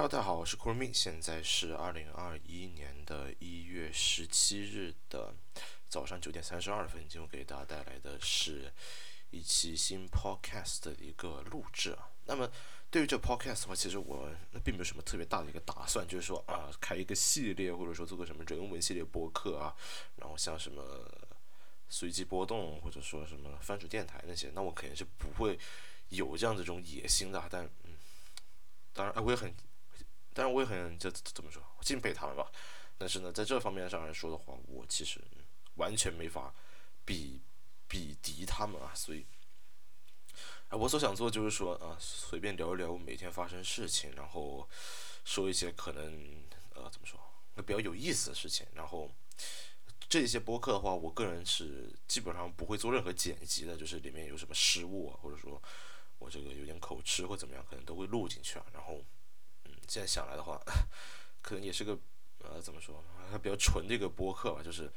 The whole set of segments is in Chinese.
Hello，大家好，我是 k u r m i 现在是二零二一年的一月十七日的早上九点三十二分，今天我给大家带来的是一期新 Podcast 的一个录制啊。那么对于这 Podcast 的话，其实我那并没有什么特别大的一个打算，就是说啊，开一个系列，或者说做个什么人文系列播客啊，然后像什么随机波动，或者说什么番薯电台那些，那我肯定是不会有这样这种野心的。但嗯，当然，我也很。当然我也很这怎么说敬佩他们吧，但是呢，在这方面上来说的话，我其实完全没法比比敌他们啊，所以，啊，我所想做就是说啊，随便聊一聊每天发生事情，然后说一些可能呃怎么说那比较有意思的事情，然后这些播客的话，我个人是基本上不会做任何剪辑的，就是里面有什么失误啊，或者说我这个有点口吃或怎么样，可能都会录进去啊，然后。现在想来的话，可能也是个呃，怎么说，还比较纯的一个播客吧，就是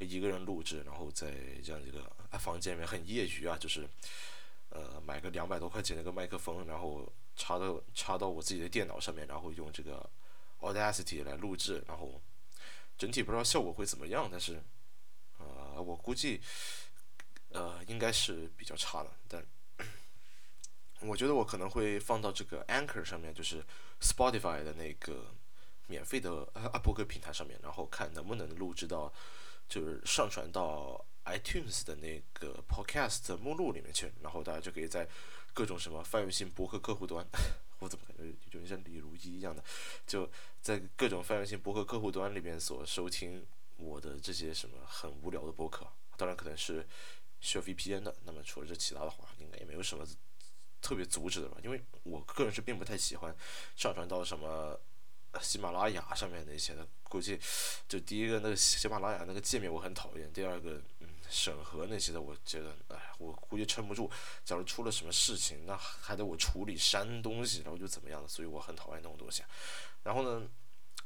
一个人录制，然后在这样一个房间里面很业余啊，就是呃买个两百多块钱的一个麦克风，然后插到插到我自己的电脑上面，然后用这个 Audacity 来录制，然后整体不知道效果会怎么样，但是呃我估计呃应该是比较差的，但。我觉得我可能会放到这个 Anchor 上面，就是 Spotify 的那个免费的啊播客平台上面，然后看能不能录制到，就是上传到 iTunes 的那个 Podcast 目录里面去，然后大家就可以在各种什么泛用性博客客户端，我怎么感觉有点像李如一一样的，就在各种泛用性博客客户端里面所收听我的这些什么很无聊的博客，当然可能是需要 VPN 的。那么除了这其他的话，应该也没有什么。特别阻止的吧，因为我个人是并不太喜欢上传到什么喜马拉雅上面那些的。估计就第一个那个喜马拉雅那个界面我很讨厌，第二个嗯审核那些的，我觉得哎，我估计撑不住。假如出了什么事情，那还得我处理删东西，然后就怎么样的，所以我很讨厌那种东西。然后呢，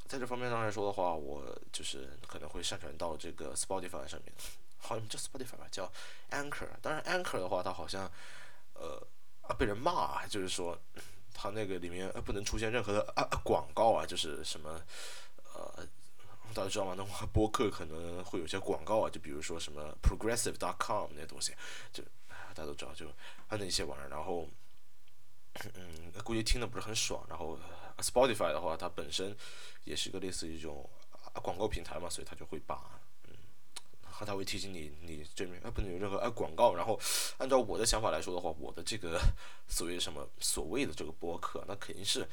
在这方面上来说的话，我就是可能会上传到这个 Spotify 上面，好像叫 Spotify 吧，叫 Anchor。当然 Anchor 的话，它好像呃。啊，被人骂，就是说，他那个里面不能出现任何的啊广告啊，就是什么，呃，大家知道吗？那种播客可能会有些广告啊，就比如说什么 progressive. dot com 那些东西，就大家都知道，就按那些玩意儿，然后，嗯，估计听的不是很爽。然后 Spotify 的话，它本身也是一个类似于一种广告平台嘛，所以它就会把。他会提醒你，你这边啊不能有任何啊广告。然后，按照我的想法来说的话，我的这个所谓什么所谓的这个播客，那肯定是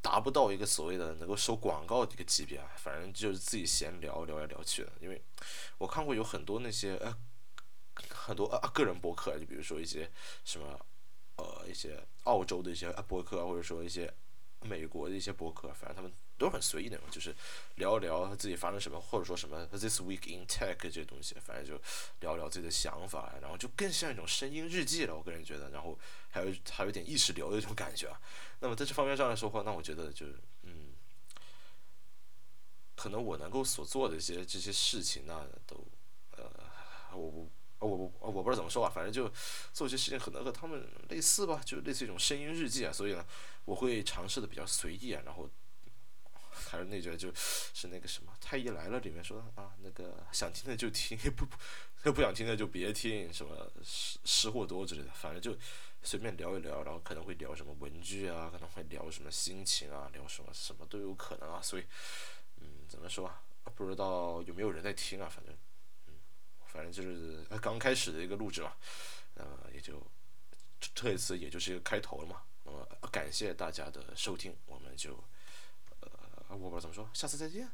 达不到一个所谓的能够收广告的一个级别啊。反正就是自己闲聊聊来聊去的。因为我看过有很多那些呃很多啊个人播客，就比如说一些什么呃一些澳洲的一些啊播客，或者说一些美国的一些博客，反正他们。都很随意的嘛，就是聊一聊自己发生什么，或者说什么 this week in tech 这些东西，反正就聊聊自己的想法，然后就更像一种声音日记了。我个人觉得，然后还有还有点意识流的一种感觉啊。那么在这方面上来说话，那我觉得就是嗯，可能我能够所做的一些这些事情呢，都呃，我我我我我不知道怎么说啊，反正就做一些事情可能和他们类似吧，就类似一种声音日记啊。所以呢，我会尝试的比较随意啊，然后。还是那句，就是那个什么《太医来了》里面说啊，那个想听的就听，不不不想听的就别听，什么失失货多之类的，反正就随便聊一聊，然后可能会聊什么文具啊，可能会聊什么心情啊，聊什么什么都有可能啊，所以嗯，怎么说啊？不知道有没有人在听啊？反正，反正就是刚开始的一个录制嘛，呃，也就这一次也就是一个开头了嘛。那么感谢大家的收听，我们就。呃我不知道怎么说，下次再见。